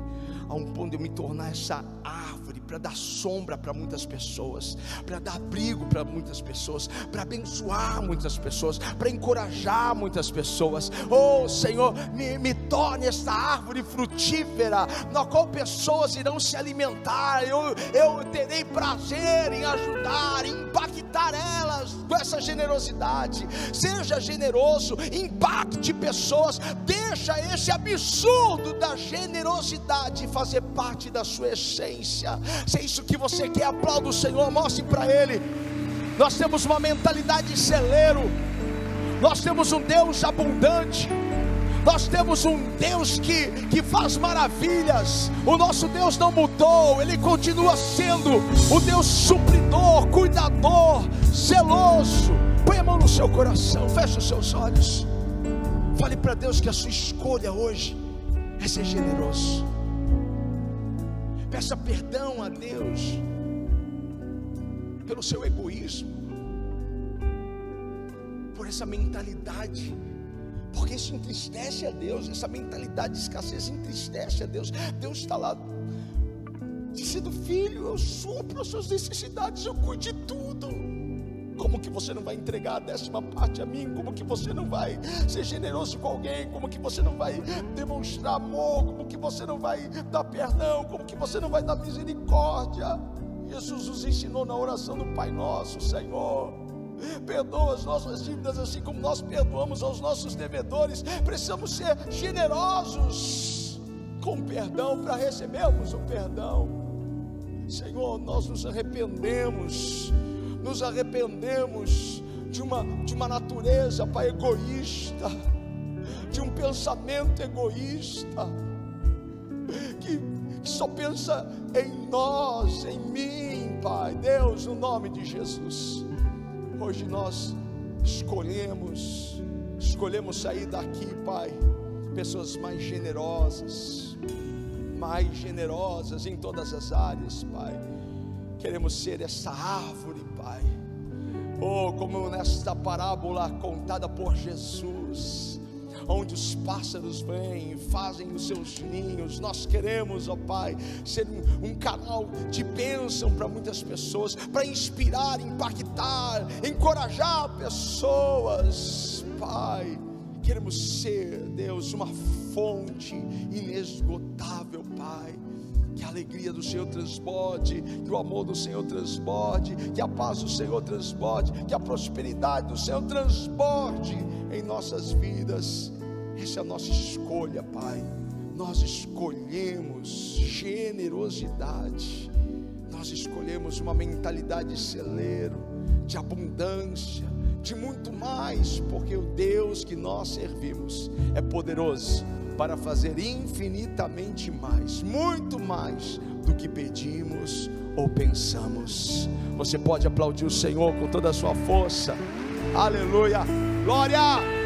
a um ponto de eu me tornar essa árvore para dar sombra para muitas pessoas, para dar abrigo para muitas pessoas, para abençoar muitas pessoas, para encorajar muitas pessoas. Oh Senhor, me, me torne esta árvore frutífera, na qual pessoas irão se alimentar. Eu, eu terei prazer em ajudar, em impactar elas com essa generosidade. Seja generoso, impacte pessoas, deixa esse absurdo da generosidade fazer parte da sua essência. Se é isso que você quer, aplauda o Senhor, mostre para Ele. Nós temos uma mentalidade de celeiro, nós temos um Deus abundante. Nós temos um Deus que, que faz maravilhas. O nosso Deus não mudou, Ele continua sendo o Deus supridor, cuidador, zeloso. Põe a mão no seu coração, feche os seus olhos. Fale para Deus que a sua escolha hoje é ser generoso. Peça perdão a Deus pelo seu egoísmo, por essa mentalidade, porque isso entristece a Deus, essa mentalidade de escassez entristece a Deus. Deus está lá dizendo: Filho, eu supro as suas necessidades, eu cuido de tudo. Como que você não vai entregar a décima parte a mim? Como que você não vai ser generoso com alguém? Como que você não vai demonstrar amor? Como que você não vai dar perdão? Como que você não vai dar misericórdia? Jesus nos ensinou na oração do Pai Nosso, Senhor. Perdoa as nossas dívidas assim como nós perdoamos aos nossos devedores. Precisamos ser generosos com perdão para recebermos o perdão. Senhor, nós nos arrependemos nos arrependemos de uma, de uma natureza, Pai, egoísta, de um pensamento egoísta, que, que só pensa em nós, em mim, Pai, Deus, no nome de Jesus. Hoje nós escolhemos, escolhemos sair daqui, Pai, pessoas mais generosas, mais generosas em todas as áreas, Pai. Queremos ser essa árvore Oh, como nesta parábola contada por Jesus, onde os pássaros vêm e fazem os seus ninhos. Nós queremos, ó Pai, ser um, um canal de bênção para muitas pessoas, para inspirar, impactar, encorajar pessoas, Pai. Queremos ser, Deus, uma fonte inesgotável, Pai que a alegria do Senhor transborde, que o amor do Senhor transborde, que a paz do Senhor transborde, que a prosperidade do Senhor transborde em nossas vidas. Essa é a nossa escolha, Pai. Nós escolhemos generosidade, nós escolhemos uma mentalidade de celeiro, de abundância, de muito mais, porque o Deus que nós servimos é poderoso para fazer infinitamente mais, muito mais do que pedimos ou pensamos. Você pode aplaudir o Senhor com toda a sua força. Aleluia. Glória!